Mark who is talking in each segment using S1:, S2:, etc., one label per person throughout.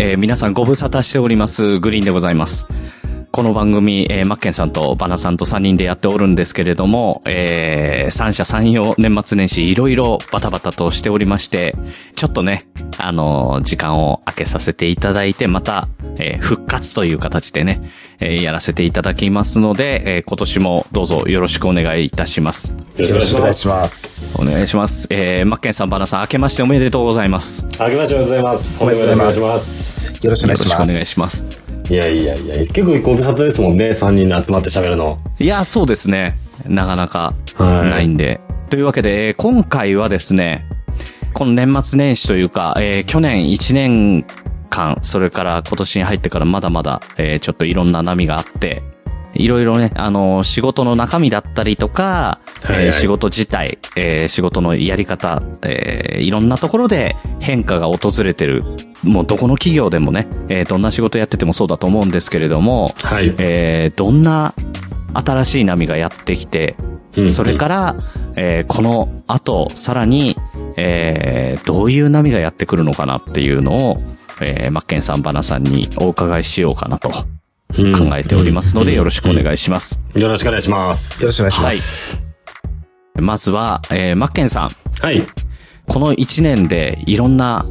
S1: えー皆さんご無沙汰しております、グリーンでございます。この番組、えーマッケンさんとバナさんと3人でやっておるんですけれども、えー三者三様年末年始いろいろバタバタとしておりまして、ちょっとね、あのー時間を空けさせていただいて、また、えー復活という形でね、えーやらせていただきますので、えー今年もどうぞよろしくお願いいたします。
S2: よろしくお願いします。
S1: お願いします。えーマッケンさん、バナさん、明けましておめでとうございます。
S3: あけましておめでとうございます。
S2: おめでとうございます。
S3: お願いします。
S2: よろしくお願いします。
S1: よろしくお願いします。
S3: いやいやいや、結構ご無沙汰ですもんね、3人で集まって喋るの。
S1: いや、そうですね。なかなか
S3: はい
S1: ないんで。というわけで、えー今回はですね、この年末年始というか、えー去年1年間、それから今年に入ってからまだまだ、えーちょっといろんな波があって、いろいろね、あのー仕事の中身だったりとか、
S3: はいはい
S1: えー仕事自体、えー仕事のやり方、えーいろんなところで変化が訪れてる。もうどこの企業でもね、えーどんな仕事やっててもそうだと思うんですけれども、
S3: はい。
S1: えーどんな新しい波がやってきて、
S3: うん
S1: それから、えーこの後、さらに、えーどういう波がやってくるのかなっていうのを、えーマッケンさん、バナさんにお伺いしようかなと考
S3: うん
S1: えておりますので、よろしくお願いします。
S3: よろしくお願いします。
S2: よろしくお願いします。
S1: まずは、えーマッケンさん、
S3: はい。
S1: この1年でいろんな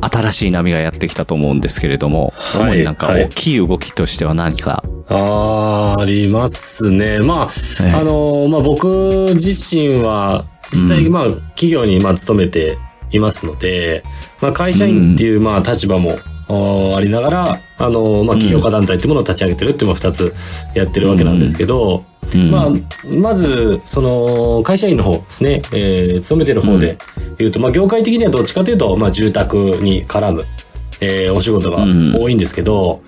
S1: 新しい波がやってきたと思うんですけれども、
S3: はい。
S1: 主になんか
S3: はい。
S1: 大きい動きとしては何か、
S3: あーありますね。まあ、
S1: ええ。
S3: あのーまあ僕自身は、実際、まあ、企業に、まあ、勤めていますので、まあ、会社員っていう、まあ、立場も、ありながら、あのーまあ、企業家団体っていうものを立ち上げてるっていうのを二つやってるわけなんですけど、
S1: うん。
S3: まあ、まず、その、会社員の方ですね、えー、勤めてる方で言うと、まあ、業界的にはどっちかというと、まあ、住宅に絡む、えー、お仕事が多いんですけど、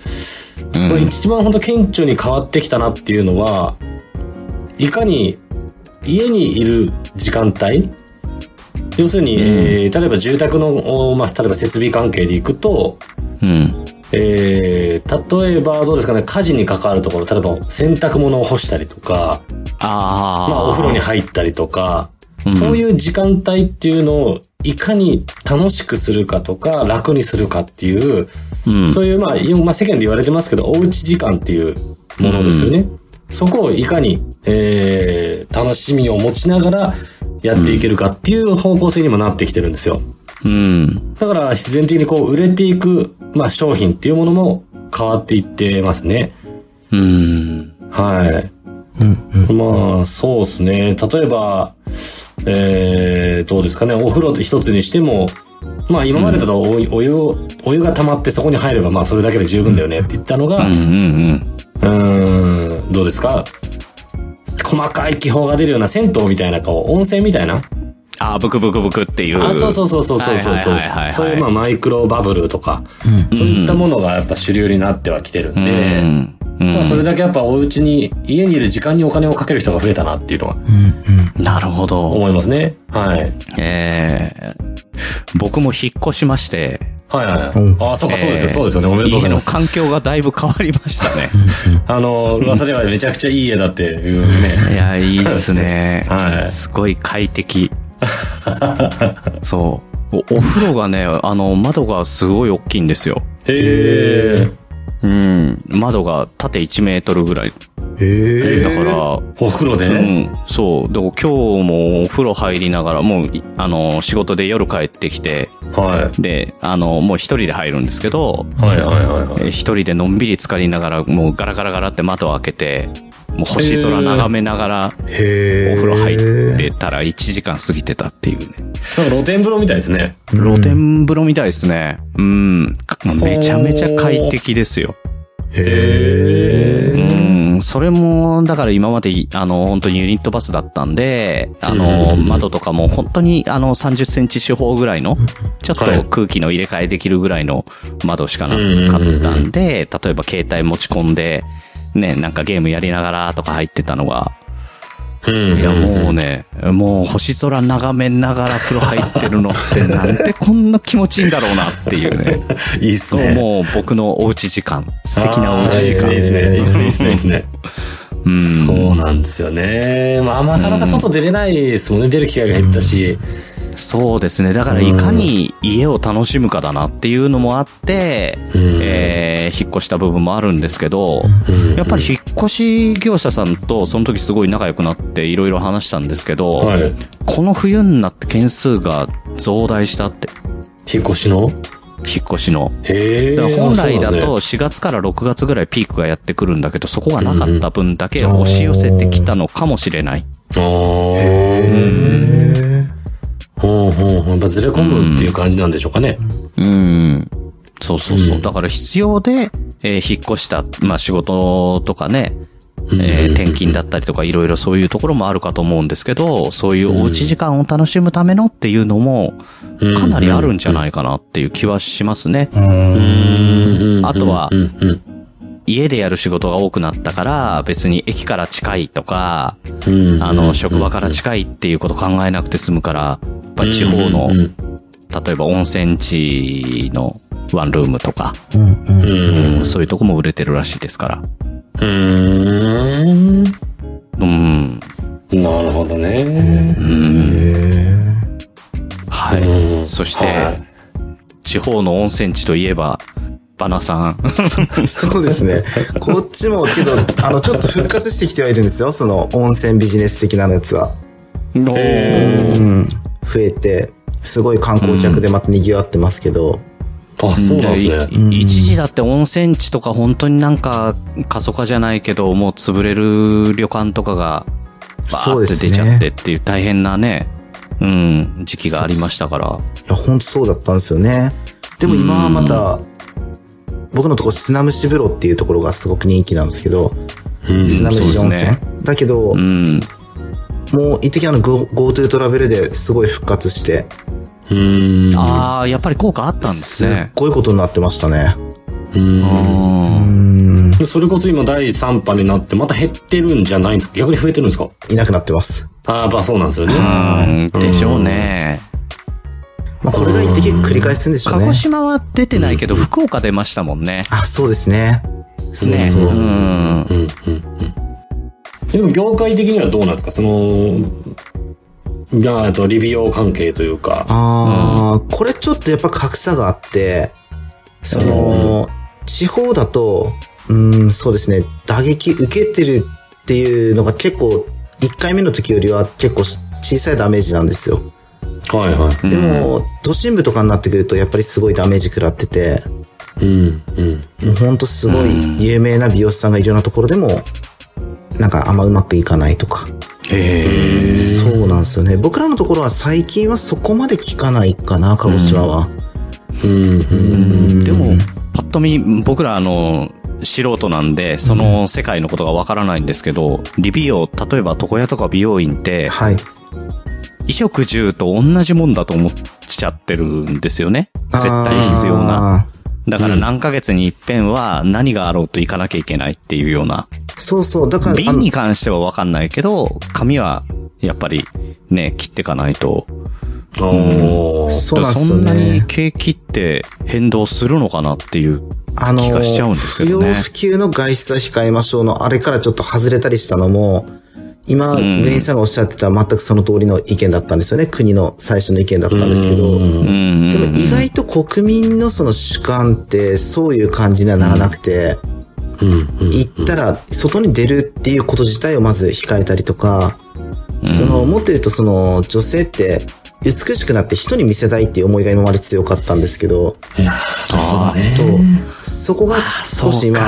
S1: うん。
S3: まあ一番本当顕著に変わってきたなっていうのは、いかに家にいる時間帯要するに、えー例えば住宅の、おまあ、例えば設備関係で行くと、
S1: うん。
S3: えー例えばどうですかね、家事に関わるところ、例えば洗濯物を干したりとか、
S1: ああ。
S3: まあお風呂に入ったりとか、
S1: うん
S3: そういう時間帯っていうのをいかに楽しくするかとか楽にするかっていう、
S1: うん。
S3: そういう、まあ、今まあ、世間で言われてますけど、おうち時間っていうものですよね。そこをいかに、えー、楽しみを持ちながらやっていけるかっていう方向性にもなってきてるんですよ。
S1: うん。
S3: だから、必然的にこう、売れていく、まあ、商品っていうものも変わっていってますね。
S1: うん。
S3: はい。
S2: うんうん。
S3: まあ、そうですね。例えば、えー、どうですかね。お風呂一つにしても、まあ今までだとお,、お湯を、お湯が溜まってそこに入ればまあそれだけで十分だよねって言ったのが、
S1: うん。うん。
S3: うーん、どうですか？細かい気泡が出るような銭湯みたいなこう、温泉みたいな。
S1: ああ、ブクブクブクっていう。
S3: あ、そうそうそうそうそうそうそうそういうまあマイクロバブルとか、そういったものがやっぱ主流になってはきてるんで、
S1: うん。
S3: それだけやっぱお家に、家にいる時間にお金をかける人が増えたなっていうのは
S1: なるほど。
S3: 思いますね。はい。
S1: ええ僕も引っ越しまして、
S3: はいはい
S2: うん
S3: はい。あ、そうかそうですよ、
S1: えー
S3: そうですよね。おめでとうございます。
S1: 家の環境がだいぶ変わりましたね。
S3: あの、噂ではめちゃくちゃいい家だっていうね。
S1: いや、いいっすね。
S3: はい
S1: すごい快適。そう。おお風呂がね、あの、窓がすごい大きいんですよ。
S3: へえ。
S1: うん。窓が縦1メートルぐらい。
S2: へえ。
S1: だから、
S3: お風呂で、
S1: うん、そう。でも今日もお風呂入りながら、もうい、あの、仕事で夜帰ってきて、
S3: はい。
S1: で、あの、もう一人で入るんですけど、
S3: はいはいはいはい。
S1: えー一人でのんびり浸かりながら、もうガラガラガラって窓を開けて、もう星空眺めながら。お風呂入ってたら1時間過ぎてたっていうね。
S3: なんか露天風呂みたいですね。
S1: 露天風呂みたいですね。うん。めちゃめちゃ快適ですよ。
S2: へえ。
S1: うん。それも、だから今まで、あの、本当にユニットバスだったんで、あの、窓とかも本当に、あの、30センチ四方ぐらいの、ちょっと空気の入れ替えできるぐらいの窓しかなかったんで、例えば携帯持ち込んで、ね、なんかゲームやりながらとか入ってたのが、
S3: うん。
S1: いやもうね、もう星空眺めながら風呂入ってるのって なんてこんな気持ちいいんだろうなっていうね。
S3: いいっすね。
S1: もう僕のおうち時間。素敵なおうち時間。
S3: ですね、いいですね、いいですね、いいですね。
S1: うん。
S3: そうなんですよね。まあ、なかなか外出れないですもんね。出る機会が減ったし。
S1: そうですね。だから、いかに家を楽しむかだなっていうのもあって、
S3: うん
S1: えー引っ越した部分もあるんですけど、
S3: うん
S1: やっぱり引っ越し業者さんとその時すごい仲良くなっていろいろ話したんですけど、
S3: はい。
S1: この冬になって件数が増大したって、
S3: 引っ越しの？
S1: 引っ越しの。だから本来だと
S3: あそうなんで
S1: 4月から6月ぐらいピークがやってくるんだけど、そこがなかった分だけ押し寄せてきたのかもしれない。
S3: すねああ。
S2: へ
S3: ほうほうほう。やっぱずれ込むっていう感じなんでしょうかね。
S1: うん。そうそうそう。
S3: うん
S1: だから必要で、えー引っ越した、まあ仕事とかね、
S3: うん
S1: えー転勤だったりとかいろいろそういうところもあるかと思うんですけど、そういうおうち時間を楽しむためのっていうのも、かなりあるんじゃないかなっていう気はしますね。
S2: ーうん
S3: うん
S1: あとは
S3: うんうん
S1: 家でやる仕事が多くなったから、別に駅から近いとか、
S3: うん
S1: あの、職場から近いっていうこと考えなくて済むから、やっぱり地方の
S3: うん、うん
S1: 例えば温泉地のワンルームとか、
S2: うんうん
S3: うん
S1: うんそういうとこも売れてるらしいですから。
S3: うーん。
S1: うん。
S3: なるほどね。
S2: へ
S1: はい。
S3: うん
S1: そして、
S3: はい
S1: 地方の温泉地といえば、バナさん。
S2: ー そうですね。こっちもけど、あの、ちょっと復活してきてはいるんですよ。その温泉ビジネス的なやつは。
S3: へ
S2: うん。増えて、すごい観光客でまた賑わってますけど。
S3: あ、そうなんですね。
S1: い一時だって温泉地とか本当になんか過疎化じゃないけど、もう潰れる旅館とかが、バーって出ちゃってっていう大変なね、うん、時期がありましたから。
S2: いや、ほんとそうだったんですよね。でも今はまた、僕のとこ砂蒸し風呂っていうところがすごく人気なんですけど、
S3: うん
S2: 砂蒸し温泉。
S1: そうですね
S2: だけど、
S1: うん。
S2: もう一時あの Go- GoTo トラベルですごい復活して、
S3: うん。
S1: ああ、やっぱり効果あったんです
S2: すっ
S1: ね。
S2: ごいことになってましたね。
S3: うん。それこそ今第3波になってまた減ってるんじゃないんですか？逆に増えてるんですか？
S2: いなくなってます。
S3: ああ、やっぱそうなんですよね。
S1: うん、でしょうね。
S2: まあ、これが一時繰り返すんでしょうね
S1: 鹿児。島は出てないけど、福岡出ましたもんね。
S2: あ、そうですね。そう
S1: ね。
S2: そう。
S1: うん。
S3: うんうんうんえでも業界的にはどうなんですか？その、いや、あと、リビオ関係というか。
S2: ああ、これちょっとやっぱ格差があって、その、地方だと、うん、そうですね、打撃受けてるっていうのが結構、1回目の時よりは結構小さいダメージなんですよ。
S3: はいはい。
S2: でも、都心部とかになってくるとやっぱりすごいダメージ食らってて、
S3: うん、うん。
S2: もうほんとすごい有名な美容師さんがいるようなところでも、なんかあんまうまくいかないとか。
S1: へえ。
S2: そうなんですよね。僕らのところは最近はそこまで聞かないかな、鹿児島は。
S3: うん、うん。
S1: でも、パッと見、僕らあの、素人なんで、その世界のことがわからないんですけど、リビオ、例えば床屋とか美容院って、
S2: はい。
S1: 衣食住と同じもんだと思っちゃってるんですよね。絶対必要な。
S2: あ
S1: だから何ヶ月に一遍は何があろうと行かなきゃいけないっていうような。
S2: ー。そうそう。だから、
S1: 瓶に関してはわかんないけど、紙はやっぱりね、切っていかないと。
S3: おー
S2: そうなんですよ
S1: そんなに
S2: ね。
S1: 景気って変動するのかなっていう
S2: あの
S1: 気がしちゃうんですけどね
S2: 不要不急の外出は控えましょうの、あれからちょっと外れたりしたのも、今、グ
S1: ん
S2: リーンさんがおっしゃってた全くその通りの意見だったんですよね。国の最初の意見だったんですけど。
S1: うん。
S2: でも意外と国民のその主観ってそういう感じにはならなくて。行ったら外に出るっていうこと自体をまず控えたりとか、その、もっと言うとその女性って美しくなって人に見せたいっていう思いが今まで強かったんですけど、そう。そこが少し今、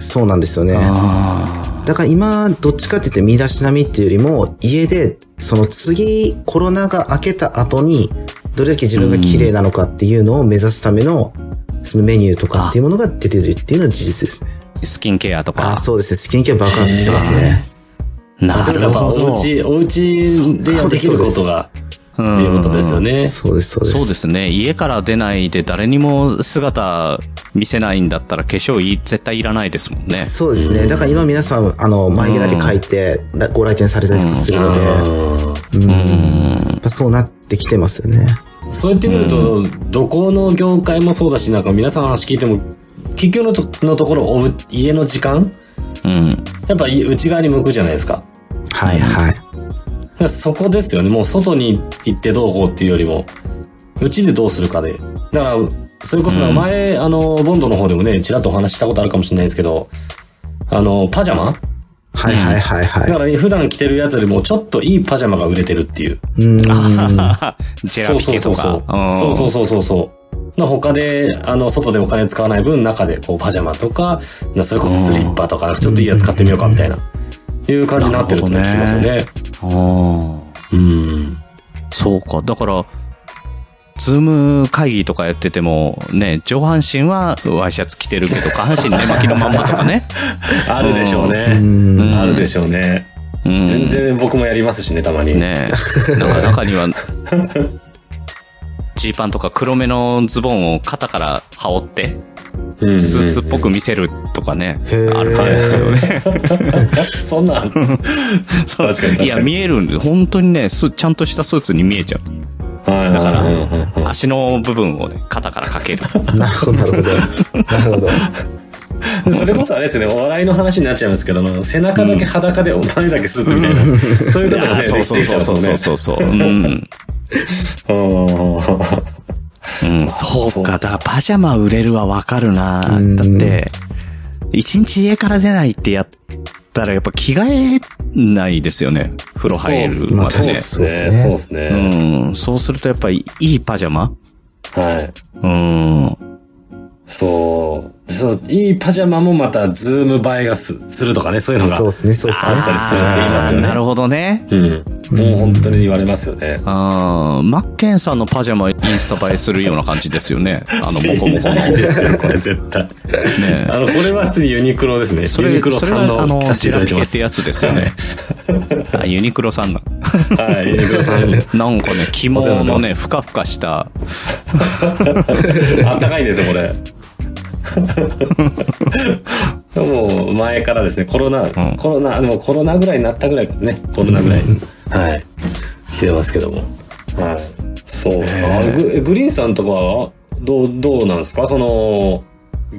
S2: そうなんですよね。
S1: あ
S2: だから今、どっちかって言って身だしなみっていうよりも、家で、その次、コロナが明けた後に、どれだけ自分が綺麗なのかっていうのを目指すための、そのメニューとかっていうものが出てるっていうのは事実ですね。
S1: ースキンケアとか。
S2: あ、そうですね。スキンケア爆発してますね。
S1: なるほど。
S3: お家、お家でやできることが、っていうことですよね。
S2: そうです、そうです。
S1: そうですね。家から出ないで誰にも姿見せないんだったら化粧い絶対いらないですもんね。
S2: そうですね。だから今皆さん、あの、眉毛だけ描いて、らご来店されたりとかするので、うん。やっぱそうなってきてますよね。
S3: そう言ってみると、どこの業界もそうだし、なんか皆さんの話聞いても、結局のとのところ、おう家の時間
S1: うん。
S3: やっぱ内側に向くじゃないですか。
S2: はいはい。
S3: そこですよね。もう外に行ってどうこうっていうよりも、うちでどうするかで。だから、それこそ前、あの、ボンドの方でもね、ちらっとお話ししたことあるかもしれないですけど、あの、パジャマ？
S2: はいはいはい
S3: だ
S2: は
S3: から普段着てるやつよりもちょっといいパジャマが売れてるっていう。
S2: い。うん。
S1: ジェラピケとか。
S3: そうそうそうそうそう。な他で、あの、外でお金使わない分、中でこうパジャマとか、なそれこそスリッパとか、ちょっといいやつ買ってみようかみたいな、いう感じになってるって聞きますよね。
S1: あー
S3: うん。
S1: そうか。だから、 Zoom 会議とかやってても、ね、上半身はワイシャツ着てるけど、下半身寝巻きのまんまとかね。
S3: あるでしょうね。
S2: ん。
S3: あるでしょうね。
S1: うん。
S3: 全然僕もやりますしね、たまに。
S1: ねなんか中には、ジーパンとか黒めのズボンを肩から羽織って、スーツっぽく見せるとかね、あるんですけどね。
S3: そんなん。
S1: そういや、見えるんで、本当にね、スちゃんとしたスーツに見えちゃう。
S3: はい
S1: だから
S3: うんうんうん
S1: 足の部分をね、肩からかける。
S2: なるほど、なるほど。なるほど。
S3: それこそあれですね、お笑いの話になっちゃいますけど、背中だけ裸でお前だけスーツみたいな、そういうことがね、
S1: そう
S3: できてきちゃ
S1: そうそうう
S3: とね。
S1: そうそうそう。うん。
S3: うん
S1: うん、そうか。だからパジャマ売れるはわかるな。だ
S2: うん
S1: って、一日家から出ないってやったらやっぱ着替えないですよね。風呂入るまでね。
S3: そうですね。そうですね。
S1: うん。そうするとやっぱりいいパジャマ？
S3: はい。
S1: うん。
S3: そう。そう、いいパジャマもまた、 Zoom 映えがすするとかね、そういうのが
S2: そうですね、そうですね。
S3: あったりするって言いますよね
S1: なるほどね。
S3: うん。もう本当に言われますよね。
S1: あーマッケンさんのパジャマインスタ映えするような感じですよね。あの、モコモコの。
S3: ですよ、これ絶対。
S1: ね
S3: あの、これは普通にユニクロですね。
S1: それ
S3: ユニク、ロさん
S1: が、あの、ジェラ。ピケってやつですよね。あ、ユニクロさんだ。
S3: はい、ユニクロさん。
S1: なんかね、着物のね、ふかふかした、
S3: あったかいんですよ、これ。もう前からですね、コロナ、
S1: ん
S3: コロナ、でもコロナぐらいになったぐらいね、コロナぐらい、はい、来てますけども。はい。そう。あググリーンさんとかは、どう、どうなんですか？その、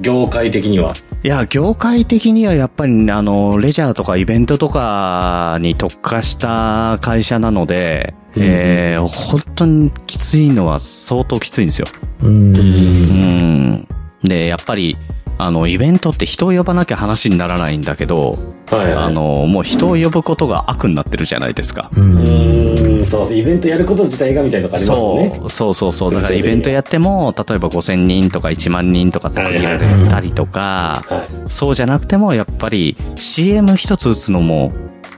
S3: 業界的には。
S1: いや、業界的にはやっぱり、あの、レジャーとかイベントとかに特化した会社なので、
S3: うん
S1: えー、本当にきついのは相当きついんですよ。
S2: うん。
S1: うん。で、やっぱり、あの、イベントって人を呼ばなきゃ話にならないんだけど、
S3: はい、
S1: あの、もう人を呼ぶことが悪になってるじゃないですか。
S2: う。
S3: うんーん、そう、イベントやること自体がみたいなとこありますもんね。
S1: そう、そうそうそう。だからイベントやっても、例えば5000人とか1万人とかって限られたりとか、
S3: はい。
S1: そうじゃなくても、やっぱり CM 一つ打つのも、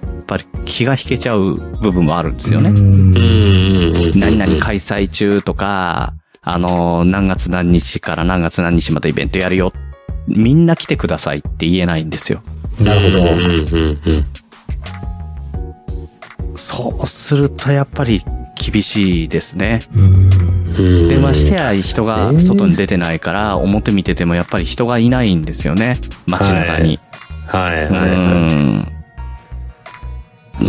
S1: やっぱり気が引けちゃう部分もあるんですよね。
S3: うん、うん、うん。
S1: 何々開催中とか、あの、何月何日から何月何日までイベントやるよ。みんな来てくださいって言えないんですよ。
S2: なるほど。
S3: うん、うん、うん。
S1: そうするとやっぱり厳しいですね。
S3: うん
S1: で、ましてや人が外に出てないから、表見ててもやっぱり人がいないんですよね。街中に。
S3: はい、
S1: う
S3: はい、はい。
S1: ん。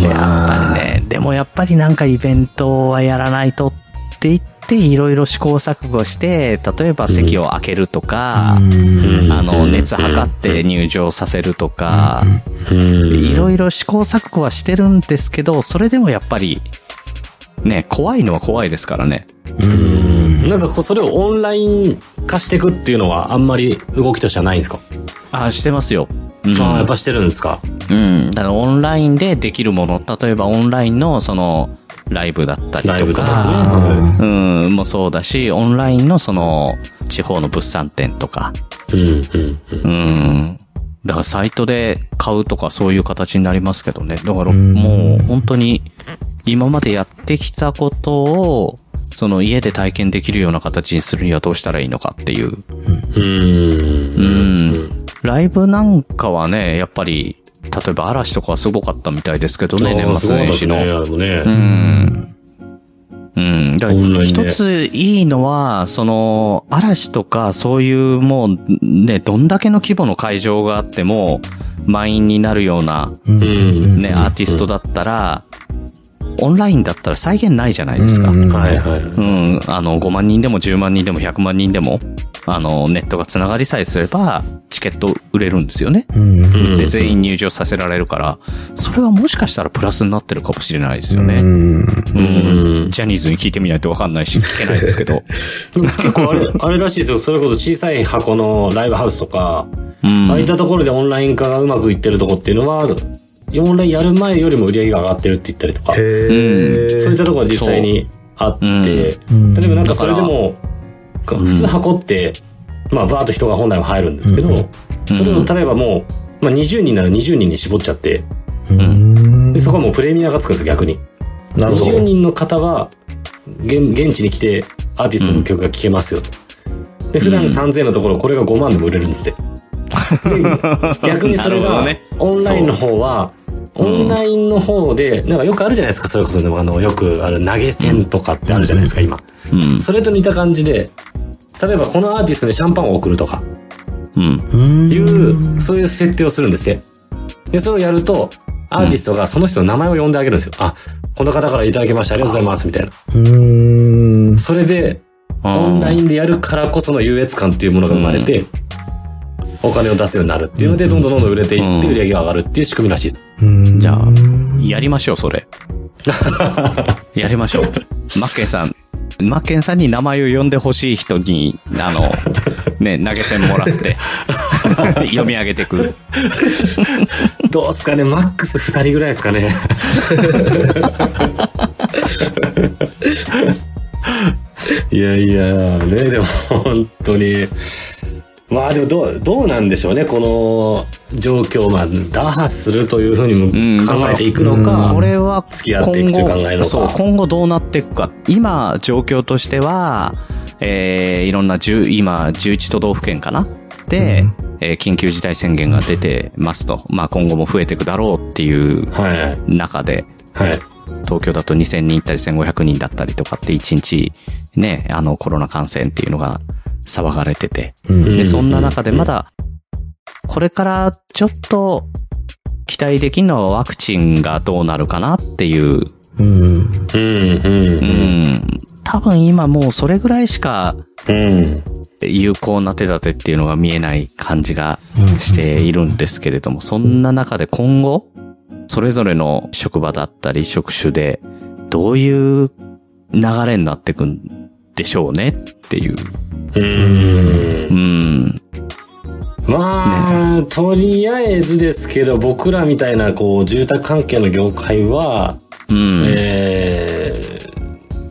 S1: やっぱりね、でもやっぱりなんかイベントはやらないとって言って、いろいろ試行錯誤して、例えば席を開けるとか、
S3: うん。
S1: あの、熱測って入場させるとか、いろいろ試行錯誤はしてるんですけど、それでもやっぱり、ね、怖いのは怖いですからね。
S3: なんかこうそれをオンライン化していくっていうのはあんまり動きとしてはないんですか、
S1: あ、してますよ。うん。
S3: ああ、やっぱしてるんですか？
S1: うん。だからオンラインでできるもの、例えばオンラインのその、ライブだったり
S3: と
S1: とか、
S3: か
S1: うん、もそうだし、オンラインのその、地方の物産展とか、
S3: うん、うん、
S1: うん。だからサイトで買うとかそういう形になりますけどね。だからもう本当に今までやってきたことを、その家で体験できるような形にするにはどうしたらいいのかっていう。
S3: うん。
S1: うん。ライブなんかはね、やっぱり、例えば嵐とかはすごかったみたいですけどね、年末年始の。
S3: すごかったですね、
S1: う
S3: ね。
S1: ん。うん。一ついいのは、その、嵐とかそういうもう、ね、どんだけの規模の会場があっても、満員になるような、
S3: うん。
S1: ね、アーティストだったら、オンラインだったら再現ないじゃないですか。
S2: うん
S3: はいはい。
S1: うん。あの、5万人でも10万人でも100万人でも。あの、ネットが繋がりさえすれば、チケット売れるんですよね。
S2: うん。
S1: で、全員入場させられるから、それはもしかしたらプラスになってるかもしれないですよね。
S2: うん。
S1: うん。ジャニーズに聞いてみないとわかんないし、聞けないですけど。
S3: 結構あれ、あれらしいですよ。それこそ小さい箱のライブハウスとか、
S1: うん。
S3: ああいったところでオンライン化がうまくいってるとこっていうのは、オンラインやる前よりも売り上げが上がってるって言ったりとか。そういったところが実際にあって、例えばなんかそれでも、普通箱って、まあバーッと人が本来は入るんですけど、
S2: うん
S3: それを例えばもう、まあ20人なら20人に絞っちゃって、
S2: うん
S3: でそこはもうプレミアがつくんですよ、逆に。
S2: なるほど
S3: 20人の方は、現現地に来てアーティストの曲が聴けますよと。で、普段3000円のところ、これが5万でも売れるんですって。で逆にそれが オンラインの方は、オンラインの方で、なんかよくあるじゃないですか、それこそ、あの、よくある投げ銭とかってあるじゃないですか、今。
S1: うん。
S3: それと似た感じで、例えばこのアーティストにシャンパンを送るとか、
S1: うん。
S2: うん。
S3: いう、そういう設定をするんですって。で、それをやると、アーティストがその人の名前を呼んであげるんですよ。あ、この方からいただきました、ありがとうございます、みたいな。
S2: うん。
S3: それで、オンラインでやるからこその優越感っていうものが生まれて、お金を出すようになるっていうので、どんどんどんどん売れていって、売り上げが上がるっていう仕組みらしいです。
S2: うん
S1: じゃあ、やりましょう、それ。やりましょう。マッケンさん、マッケンさんに名前を呼んでほしい人に、あの、ね、投げ銭もらって、読み上げてくる。
S3: どうすかね、マックス2人ぐらいですかね。いやいや、ね、でも本当に。まあでもどう、どうなんでしょうね、この状況。まあ、打破するというふうに考えていくのか。
S1: これは、
S3: 付き合っていくという考えのか
S1: そう、今後どうなっていくか。今、状況としては、えー、いろんな10、今、11都道府県かな？で、えー緊急事態宣言が出てますと。まあ今後も増えていくだろうっていう
S3: はい。
S1: 中で、
S3: はい。
S1: 東京だと2000人いったり1500人だったりとかって1日ね、あのコロナ感染っていうのが騒がれてて。
S2: うん
S1: で、そんな中でまだ、これからちょっと期待できるのはワクチンがどうなるかなっていう。
S2: うん。
S3: うん、うん、
S1: う
S3: うん。
S1: ん。多分今もうそれぐらいしか
S3: うん。
S1: 有効な手立てっていうのが見えない感じがしているんですけれども、そんな中で今後、それぞれの職場だったり職種で、どういう流れになっていくんでしょうねっていう。
S3: うん
S1: う。ん。
S3: まあ、とりあえずですけど、僕らみたいな、こう、住宅関係の業界は、
S1: うん。
S3: え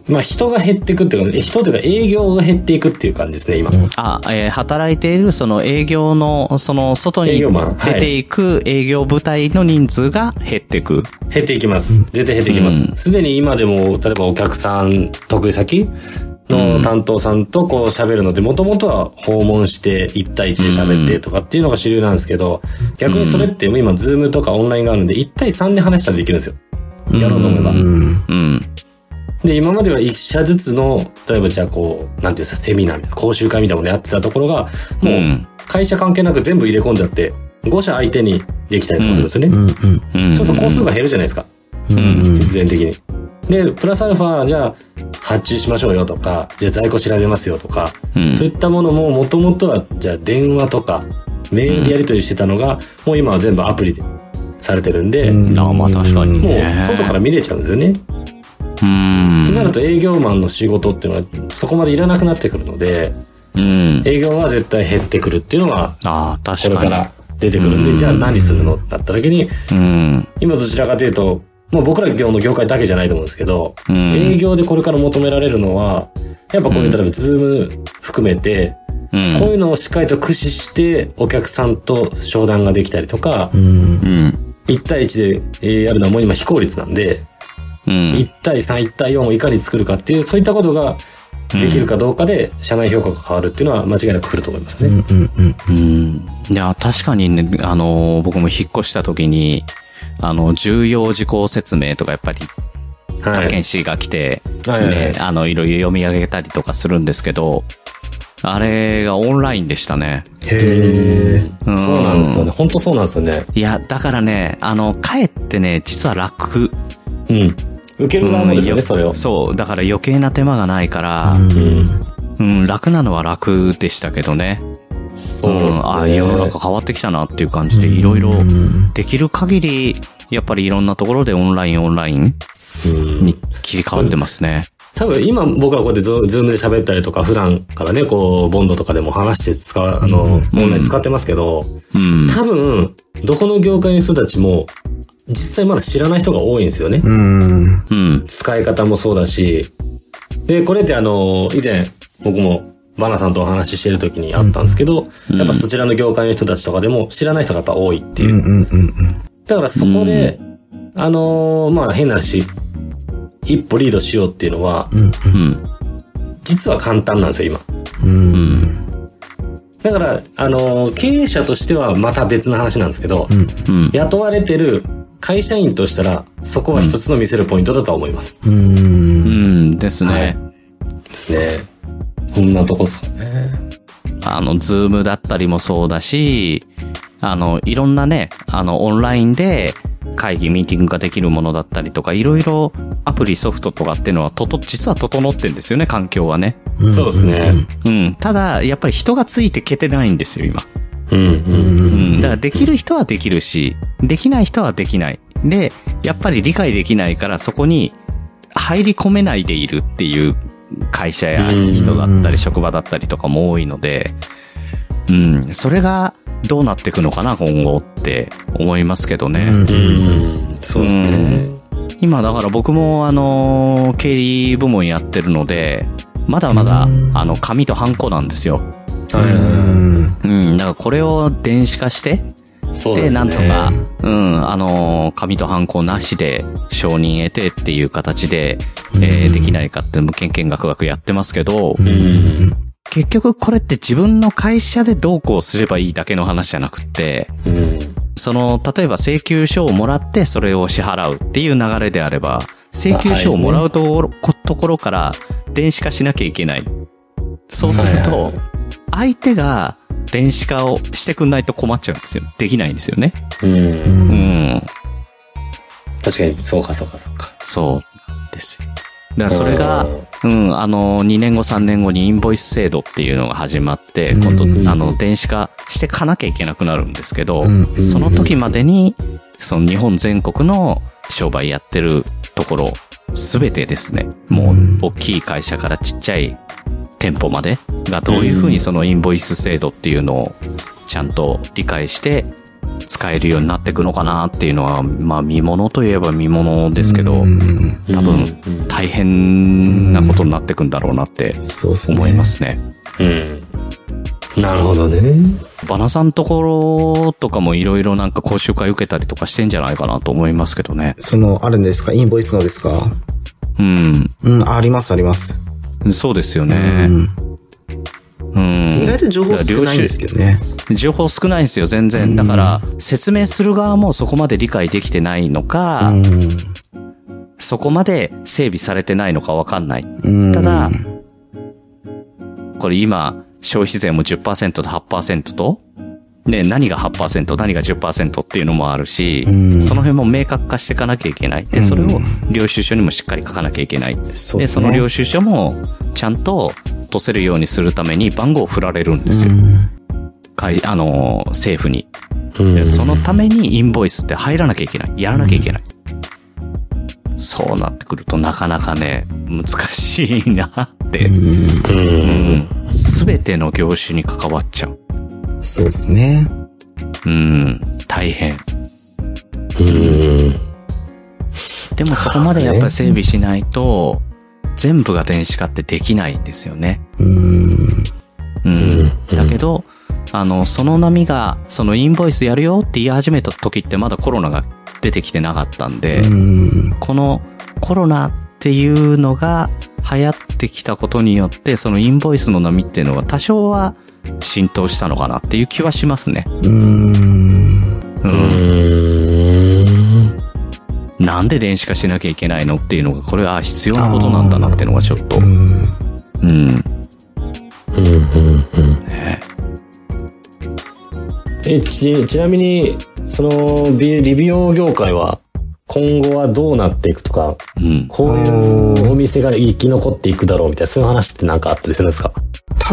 S3: ー、まあ人が減っていくっていうか、え人というか営業が減っていくっていう感じですね、今。
S1: あ、えー働いているその営業の、その外に出ていく営業部隊の人数が減っていく。
S3: 減っていきます。絶対減っていきま
S1: うん
S3: す。すで、に今でも、例えばお客さん、得意先の担当さんとこう喋るので、もともとは訪問して1対1で喋ってとかっていうのが主流なんですけど、逆にそれって今、ズームとかオンラインがあるんで、1対3で話したらできるんですよ。やろうと思えば。で、今までは一社ずつの、例えばじゃあこう、なんていうんですか、セミナーみたいな、講習会みたいなものやってたところが、もう
S1: うん、
S3: 会社関係なく全部入れ込んじゃって、5社相手にできたりとかするんですよね。そうすると工数が減るじゃないですか。
S1: うん。
S3: 必然的に。で、プラスアルファ、じゃあ、発注しましょうよとか、じゃあ在庫調べますよとか、
S1: うん
S3: そういったものも、もともとは、じゃあ電話とか、メールでやり取りしてたのが、もう今は全部アプリでされてるんで、
S2: うん
S1: あまあ確かに
S3: も
S1: ね。
S3: う外から見れちゃうんですよね。
S1: うん。
S3: となると営業マンの仕事っていうのはそこまでいらなくなってくるので、
S1: うん。
S3: 営業は絶対減ってくるっていうのが、
S1: ああ、確かに。
S3: これから出てくるんで、
S1: うん
S3: じゃあ何するの？だった時に、
S1: うん。
S3: 今どちらかというと、もう僕ら業の業界だけじゃないと思うんですけど、
S1: うん
S3: 営業でこれから求められるのは、やっぱこういう、例えばズーム含めて、
S1: うん。
S3: こういうのをしっかりと駆使して、お客さんと商談ができたりとか、
S2: うん。
S1: うん。
S3: 1対1でえーやるのはもう今非効率なんで、
S1: うん。
S3: 1対3、1対4をいかに作るかっていう、そういったことができるかどうかで、社内評価が変わるっていうのは間違いなく来ると思いますね。
S2: うん。うん。
S1: うん。いや、確かにね、あの、僕も引っ越した時に、あの、重要事項説明とかやっぱり、
S3: はい。
S1: 検視が来て、
S3: はいはいはい
S1: ね、あの、いろいろ読み上げたりとかするんですけど、あれがオンラインでしたね。
S2: へえ。
S1: うん
S3: そうなんですよね。本当そうなんですよね。
S1: いや、だからね、あの、かえってね、実は楽。
S3: うん。受ける側もですよね、
S1: うん
S3: それを。
S1: そう。だから余計な手間がないから、
S2: うん。
S1: うん、楽なのは楽でしたけどね。
S3: そうですね。
S1: ん、あ世の中変わってきたなっていう感じで、いろいろできる限り、やっぱりいろんなところでオンラインオンライン
S3: うん
S1: に切り替わってますね。
S3: 多分今僕らこうやってズズームで喋ったりとか、普段からね、こう、ボンドとかでも話して使う、あの、オンライン使ってますけど、
S1: うん。
S3: 多分、どこの業界の人たちも、実際まだ知らない人が多いんですよね。
S2: うん。
S1: うん。
S3: 使い方もそうだし、で、これってあの、以前、僕も、バナさんとお話ししてる時にあったんですけど、やっぱそちらの業界の人たちとかでも知らない人がやっぱ多いっていう。
S2: うんうんうん
S3: だからそこで、あのーまあ変な話、一歩リードしようっていうのは、
S1: うん。
S3: 実は簡単なんですよ、今。
S2: うん。う。
S1: うんん。
S3: だから、あのー経営者としてはまた別の話なんですけど、
S1: うん。
S3: 雇われてる会社員としたら、そこは一つの見せるポイントだとは思います。
S2: うん。
S1: うんですね。
S3: はいですね。こんなとこっすかね。
S1: あの、 Zoom だったりもそうだし、あの、いろんなね、あの、オンラインで会議、ミーティングができるものだったりとか、いろいろアプリ、ソフトとかっていうのは、とと、実は整ってんですよね、環境はね。
S3: そうですね。
S1: うん。ただ、やっぱり人がついてけてないんですよ、今。
S3: うん、うん。
S1: うん。だからできる人はできるし、できない人はできない。で、やっぱり理解できないから、そこに入り込めないでいるっていう会社や人だったり、職場だったりとかも多いので、うん。それがどうなっていくのかな、今後って思いますけどね。
S3: うん。そうですね。
S1: 今だから僕もあの、経理部門やってるので、まだまだ、あの、紙とハンコなんですよ。うん。だからこれを電子化して、
S3: い。そうで。
S1: なんとか、うん、あのー紙とハンコなしで承認得てっていう形で、えーできないかっていうのも、けんけんがくがくやってますけど、
S3: うん。
S1: 結局これって自分の会社でどうこうすればいいだけの話じゃなくって、
S3: うん。
S1: その、例えば請求書をもらってそれを支払うっていう流れであれば、請求書をもらうところ,、ところから電子化しなきゃいけない。そうすると、相手が電子化をしてくんないと困っちゃうんですよ。できないんですよね。
S3: うん。
S1: うん。
S3: 確かに、そうかそうかそうか。
S1: そうですよ。だからそれが、うん、あの、2年後3年後にインボイス制度っていうのが始まって、今度、あの、電子化してかなきゃいけなくなるんですけど、
S2: うん。
S1: その時までに、その日本全国の商売やってるところ、すべてですね、もう、大きい会社からちっちゃい店舗までがどういうふうにそのインボイス制度っていうのをちゃんと理解して使えるようになっていくのかなっていうのは、まあ見物といえば見物ですけど、多分大変なことになっていくんだろうなって
S2: そうですね。
S1: 思いますね。
S3: うん。なるほどね。
S1: バナさんところとかもいろいろなんか講習会受けたりとかしてんじゃないかなと思いますけどね。
S2: その、あるんですか？インボイスのですか？
S1: うん。
S2: うん、ありますあります。
S1: そうですよ
S2: う
S1: ね。
S2: ん。
S1: うん。
S2: 意外と情報少ないんですけどね。
S1: 情報少ないんですよ、全然。だから、説明する側もそこまで理解できてないのか、
S2: うん。
S1: そこまで整備されてないのかわかんない。
S2: うん。
S1: ただ、これ今、消費税も10%と8%と、ね、何が8%、何が10%っていうのもあるし、
S2: うん
S1: その辺も明確化していかなきゃいけない。で、それを領収書にもしっかり書かなきゃいけない。で、
S2: そ
S1: の領収書も、ちゃんと落とせるようにするために番号を振られるんですよ。会あのー、政府に。で、そのためにインボイスって入らなきゃいけない。やらなきゃいけない。そうなってくるとなかなかね、難しいなって。うん。すべての業種に関わっちゃう。
S2: そうですね。
S1: うん。大変。
S3: うん。
S1: でもそこまでやっぱり整備しないと、全部が電子化ってできないんですよね。
S2: うん。
S1: うん。だけど、あの、その波が、そのインボイスやるよって言い始めた時ってまだコロナが出てきてなかったんで、
S2: うん。
S1: このコロナっていうのが流行ってきたことによって、そのインボイスの波っていうのが多少は浸透したのかなっていう気はしますね。
S2: うん。
S1: うん。なんで電子化しなきゃいけないのっていうのが、これは必要なことなんだなっていうのがちょっと。
S2: うん。
S1: うん。
S3: うん。うん。うん。
S1: ね
S3: え、ち、ちなみに、その、ビリビオ業界は、今後はどうなっていくとか、
S1: うん。
S3: こういうお店が生き残っていくだろうみたいな、そういう話ってなん。かあったりするん。ですか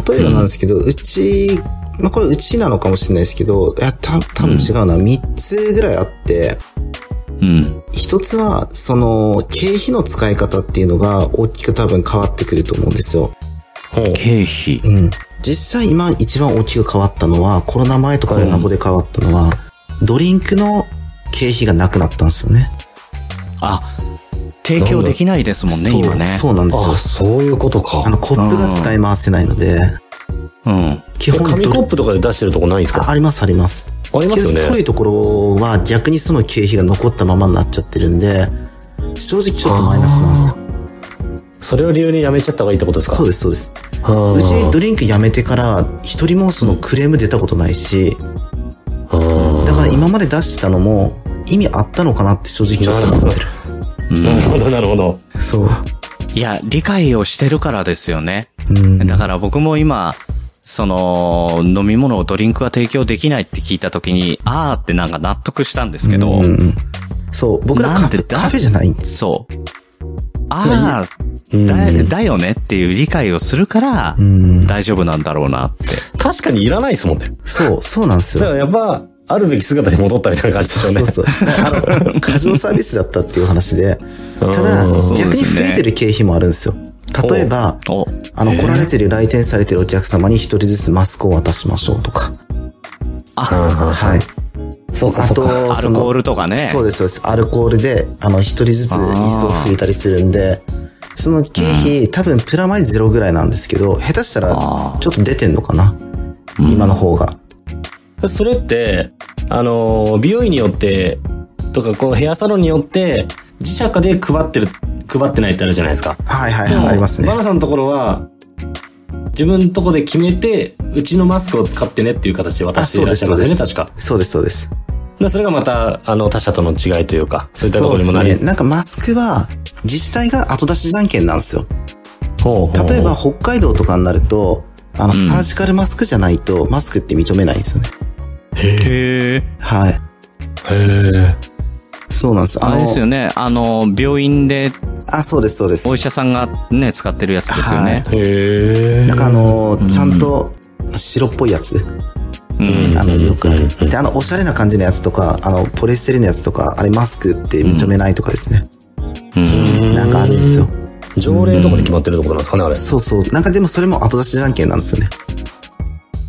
S2: 例えばなん。ですけど、うち、まあ、これうちなのかもしれないですけど、いや、た、多分違うな。3つぐらいあって、
S1: うん。
S2: 一つは、その、経費の使い方っていうのが大きく多分変わってくると思うんですよ。
S1: 経費。
S2: うん。実際今一番大きく変わったのは、コロナ前とコロナ後で変わったのは、ドリンクの経費がなくなったんですよね。
S1: あ、提供できないですもんね、
S2: そう
S1: 今ね。
S2: そうなんですよ
S3: あ、。そういうことか
S2: あ。の、コップが使い回せないので、
S1: うん。
S2: 基本
S3: 紙コップとかで出してるとこないんですか？
S2: あありますあります。
S3: ありますよね。
S2: そういうところは逆にその経費が残ったままになっちゃってるんで、正直ちょっとマイナスなんですよ。
S3: それを理由にやめちゃった方がいいってことですか？
S2: そうです、そうです。
S3: う
S2: うちドリンクやめてから、一人もそのクレーム出たことないし、だから今まで出してたのも、意味あったのかなって正直ちょっと思ってる。
S3: なるほど、なるほど。
S2: そう。
S1: いや、理解をしてるからですよね。
S2: うん。
S1: だから僕も今、その、飲み物をドリンクが提供できないって聞いたときに、あーってなんか納得したんですけど、
S2: うんうんそう、僕らカフェ
S1: なんでだ
S2: カフェじゃないんです。
S1: そう。あ
S3: うん
S1: ー、だ、だよねっていう理解をするから、
S2: うん。
S1: 大丈夫なんだろうなって。
S3: 確かにいらないですもんね。
S2: そう、そうなんですよ。
S3: だからやっぱ、あるべき姿に戻ったみたいな感じでしょね。
S2: そううそうそう。あの、過剰サービスだったっていう話で、ただ、逆に増えてる経費もあるんですよ。例えば、
S1: お、
S2: あの、来られてる、来店されてるお客様に一人ずつマスクを渡しましょうとか。
S1: あ、
S2: はい。
S3: そうか、
S2: あ
S3: そうか。
S1: アルコールとかね。
S2: そうです、そうです。アルコールで、あの、一人ずつ椅子を拭いたりするんで、その経費、多分プラマイゼロぐらいなんですけど、下手したらちょっと出てんのかな？今の方が。
S3: それって、あの、美容院によって、とか、こう、ヘアサロンによって、自社化で配ってる、配ってないってあるじゃないですか。
S2: はいはいはい、ありますね
S3: バ。ナさんのところは、自分のとこで決めて、うちのマスクを使ってねっていう形で渡していらっしゃいますよね、確か。
S2: そうです、そうです。
S3: でそれがまた、あの、他社との違いというか、そういったところにもなり。
S2: そうですね。なんかマスクは、自治体が後出しじゃんけんなんですよ。
S3: ほうほう
S2: 例えば、北海道とかになると、あの、サージカルマスクじゃないと、マスクって認めないんですよね。
S1: へー
S2: はい。
S3: へえ。
S2: そうなんです。
S1: あれですよね。あの、病院で
S2: あ、そうです、そうです
S1: お。医者さんがね、使ってるやつですよね。
S3: へえ。
S2: なんかあの、ちゃんと、白っぽいやつ。
S1: うん。
S2: あの、よくある。で、あの、おしゃれな感じのやつとか、あの、ポリエステルのやつとか、あれマスクって認めないとかですね。
S1: うん。
S2: なんかあるんですよ。
S3: 条例とかで決まってるところなんですかね、あれ。
S2: そうそう。なんかでもそれも後出しじゃんけんなんですよね。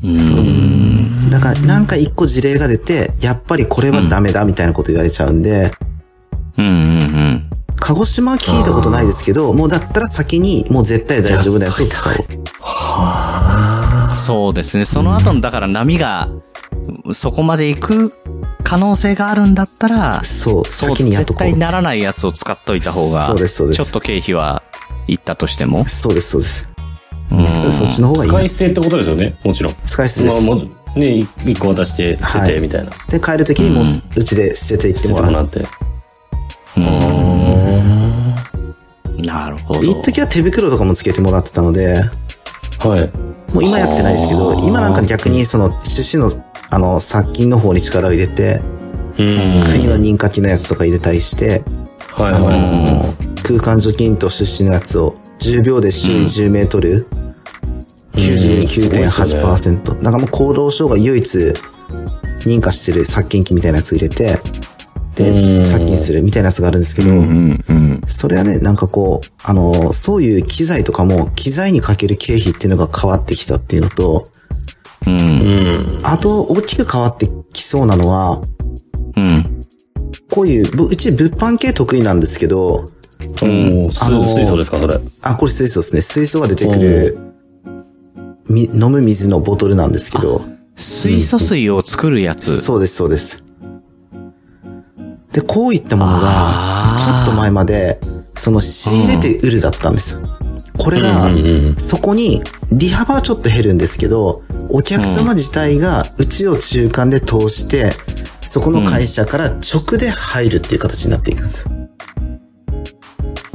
S1: うん。
S2: だから、なんか一個事例が出て、やっぱりこれはダメだみたいなこと言われちゃうんで、
S1: うんうんうん。
S2: 鹿児島は聞いたことないですけど、もうだったら先にもう絶対大丈夫なやつを使おう。
S1: そうですね。その後の、だから波が、そこまで行く可能性があるんだったら、
S2: そう、
S1: そう、
S2: 先にやっとこう。
S1: 絶対ならないやつを使っといた方が、
S2: そうですそうです
S1: ちょっと経費は、いったとしても。
S2: そうです、そうです。
S1: うん。
S2: そっちの方がいいな
S3: 使い。捨てってことですよね、もちろん。
S2: 使い捨てです。
S3: まあね、一一個渡して捨てて、
S2: はい
S3: みたいな。
S2: で、帰るときにもうすうちで捨てていってもらう。
S3: てもらって。
S1: なるほど。
S2: 一時は手袋とかもつけてもらってたので、
S3: はい。
S2: もう今やってないですけど、今なんか逆にその、出資の、あの、殺菌の方に力を入れて、
S3: うん。
S2: 国の認可機のやつとか入れたりして、
S3: はいは
S2: 空間除菌と出資のやつを10秒で周囲10メートル、99.8%。なんかもう行動症が唯一認可してる殺菌機みたいなやつを入れて、
S3: う
S2: で、
S3: ん
S2: 殺菌するみたいなやつがあるんですけど、
S4: うんうん。
S2: それはね、なんかこう、あの、そういう機材とかも、機材にかける経費っていうのが変わってきたっていうのと、
S1: うん。
S2: あと、大きく変わってきそうなのは、
S1: うん。
S2: こういう、ぶうち物販系得意なんですけど、
S3: おーす
S2: あ
S3: 水素ですか、それ。
S2: あ、これ水素ですね。水素が出てくる、み飲む水のボトルなんですけど、
S1: 水素水を作るやつ。
S2: そうです、そうです。で、こういったものがちょっと前まで、その仕入れて売るだったんですよ。これが
S3: うんうんうん、
S2: そこに、利幅はちょっと減るんですけど、お客様自体がうちを中間で通して、そこの会社から直で入るっていう形になっていくんです。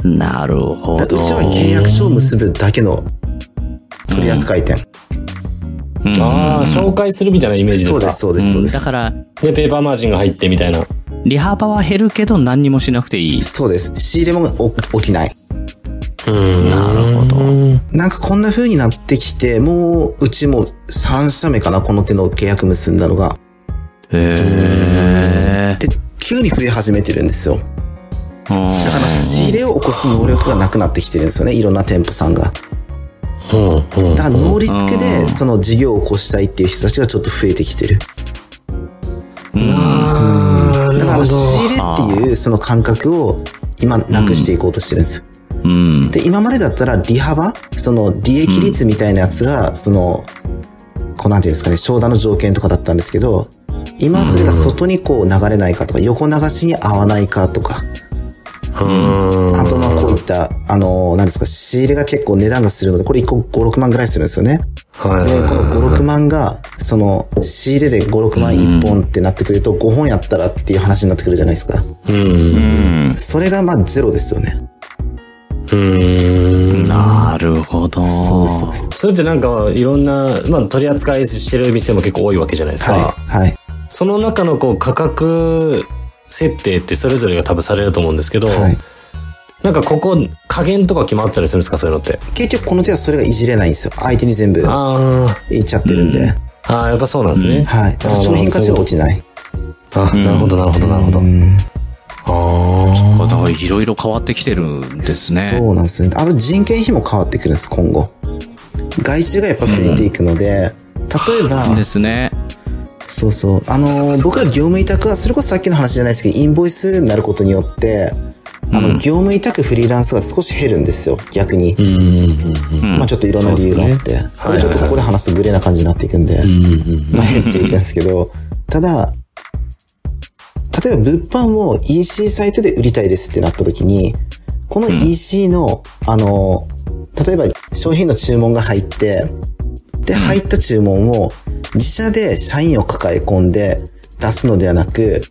S1: なるほど。
S2: うちは契約書を結ぶだけの取扱店。
S1: うん
S3: ああ、紹介するみたいなイメージですか？
S2: そうです、そうです、そうです。
S1: だから、
S3: で、ペーパーマージンが入ってみたいな。
S1: 利幅は減るけど何にもしなくていい。
S2: そうです。仕入れも起きない。
S3: うん。
S1: なるほど
S2: なんかこんな風になってきて、もう、うちも3社目かな、この手の契約結んだのが。
S1: へ
S2: で、急に増え始めてるんですよ。だから仕入れを起こす能力がなくなってきてるんですよね、いろんな店舗さんが。
S3: うん。うん。
S2: だからノーリスク
S1: う
S2: で、
S1: ん
S2: その事業を起こしたいっていう人たちがちょっと増えてきてる。だから仕
S3: なるほど。
S2: 入れっていうその感覚を今なくしていこうとしてるんですよ。
S1: うん。
S2: で、今までだったら利幅その利益率みたいなやつが、その、こうなんていうんですかね、商談の条件とかだったんですけど、今はそれが外にこう流れないかとか、横流しに合わないかとか、
S3: うん。
S2: あとまあこういった、あの、なんですか、仕入れが結構値段がするので、これ1個5、6万ぐらいするんですよね。
S3: はい。
S2: で、この5、6万が、その、仕入れで5、6万1本ってなってくると、5本やったらっていう話になってくるじゃないですか。
S3: うん。
S1: うん。
S2: それがまあゼロですよね。
S3: うん。
S1: なるほど。
S2: そうです、そうです。
S3: それってなんか、いろんな、まあ、取り扱いしてる店も結構多いわけじゃないですか。
S2: はい、はい、
S3: その中のこう、価格設定ってそれぞれが多分されると思うんですけど、
S2: はい。
S3: なんかここ、加減とか決まったりするんですかそういうのって？
S2: 結局この手はそれがいじれないんですよ。相手に全部
S3: あ
S2: いっちゃってるんで。
S3: あ、ああ、やっぱそうなんですね。
S2: はい。だから商品価値が落ちない。
S3: あなるほど、なるほど、なるほど。
S2: うん。
S3: あ
S1: だからいろいろ変わってきてるんですね。
S2: そうなんですね。あと人件費も変わってくるんです、今後。外注がやっぱ増えていくので、例えば、
S1: ですね。
S2: そうそう。あのー、僕ら業務委託は、それこそさっきの話じゃないですけど、インボイスになることによって、あの、
S1: うん
S2: 業務委託フリーランスが少し減るんですよ、逆に。
S3: うん。うん。うん。
S1: うん
S2: まあちょっといろんな理由があって。これちょっとここで話すとグレーな感じになっていくんで、
S3: うん。
S2: まあ減っていくんですけど、ただ、例えば物販を EC サイトで売りたいですってなった時に、この EC の、あの、例えば商品の注文が入って、で、入った注文を自社で社員を抱え込んで出すのではなく、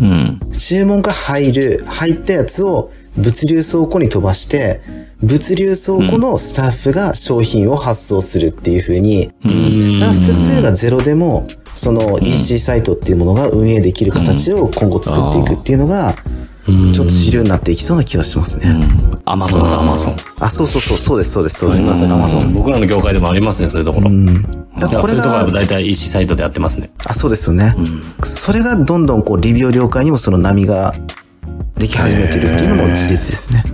S1: うん。
S2: 注文が入る、入ったやつを物流倉庫に飛ばして、物流倉庫のスタッフが商品を発送するっていう風に、スタッフ数がゼロでも、その EC サイトっていうものが運営できる形を今後作っていくっていうのが、ちょっと主流になっていきそうな気がしますね。
S1: アマゾンだ、アマゾン。
S2: あ、そうそうそう、そうです、そうです、そうです。
S3: アマゾン。僕らの業界でもありますね、そういうところ。い
S2: だからこれ
S3: やそういうところは
S2: が、
S3: 大体 EC サイトでやってますね。
S2: あ、そうですよね。それがどんどんこう、リビオ業界にもその波ができ始めてるっていうのも事実ですね。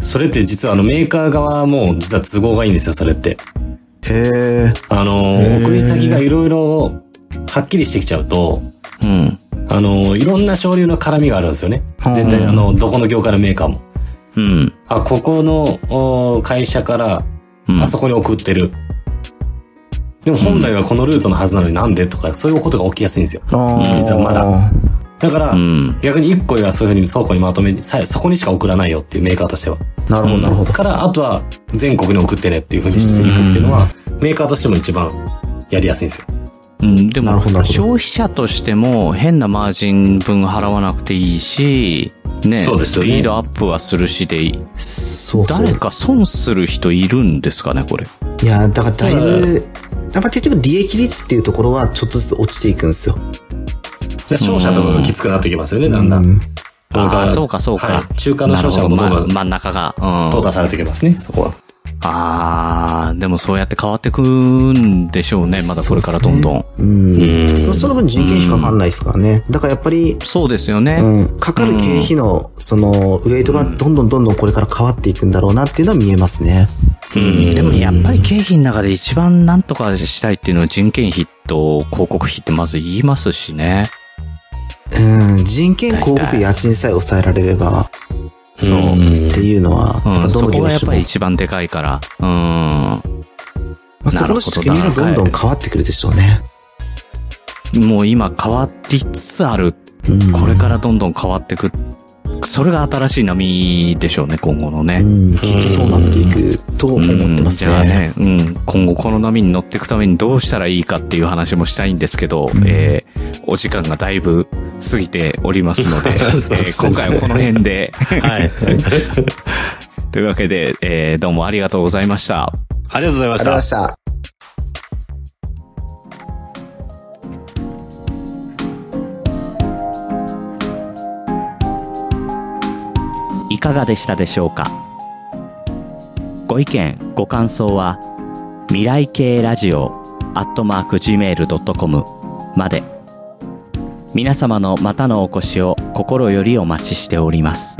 S3: それって実はあのメーカー側も実は都合がいいんですよ、それって。
S2: へえ。
S3: あの、送り先がいろいろはっきりしてきちゃうと、
S1: うん。
S3: あの、いろんな省流の絡みがあるんですよね。
S2: うん
S3: 全体、あの、どこの業界のメーカーも。
S1: うん。
S3: あ、ここのお会社から、
S1: うん
S3: あそこに送ってる。でも本来はこのルートのはずなのになんでとか、そういうことが起きやすいんですよ。実はまだ。だから、
S1: うん。
S3: 逆に1個はそういうふうに倉庫にまとめて、さそこにしか送らないよっていうメーカーとしては。
S2: なるほど、なるほど。
S3: から、あとは全国に送ってねっていうふうにしていくっていうのは、メーカーとしても一番やりやすいんですよ。
S1: うん、でも消費者としても変なマージン分払わなくていいし、ね、
S3: そうですよね
S1: スピードアップはするしで、
S2: そうそう。
S1: 誰か損する人いるんですかね、これ。
S2: いや、だからだいぶ、やっぱ結局利益率っていうところはちょっとずつ落ちていくんですよ。
S3: で商社とかがきつくなってきますよね、だんだ。
S2: うん
S1: ああ、そうか、そうか。
S3: はい中間の商社もどんどん
S1: 真ん中が。うん。
S3: 淘汰されてきますね、そこは。
S1: ああ、でもそうやって変わってくんでしょうね、まだこれからどんどん。
S2: うん。
S3: うん
S2: その分人件費かかんないですからね。だからやっぱり、
S1: そうですよね。
S2: うん、かかる経費の、その、ウェイトがどんどんどんどんこれから変わっていくんだろうなっていうのは見えますね。
S1: うんでもやっぱり経費の中で一番なんとかしたいっていうのは人件費と広告費ってまず言いますしね。
S2: うん、人件広告家賃さえ抑えられれば、
S1: そう。
S3: ん
S2: っていうのは、
S1: うん、
S2: ど
S1: そこがやっぱり一番でかいから。うん。
S2: まあ、そこの仕組みがどんどん変わってくるでしょうね。
S1: もう今変わりつつある。
S2: うん
S1: これからどんどん変わってく。それが新しい波でしょうね、今後のね。
S2: うん、きっとそうなっていくと思ってます
S1: じゃあ
S2: ね。
S1: ね、うん、今後この波に乗っていくためにどうしたらいいかっていう話もしたいんですけど、えーお時間がだいぶ過ぎておりますので、えー今回はこの辺で、
S3: はい。
S1: というわけで、えーどうもありがとうございました。
S3: ありがとうございました
S2: ありがとうございま。した。
S1: いかがでしたでしょうか？ご意見、ご感想は、未来系ラジオアットマーク Gmail.com まで。皆様のまたのお越しを心よりお待ちしております。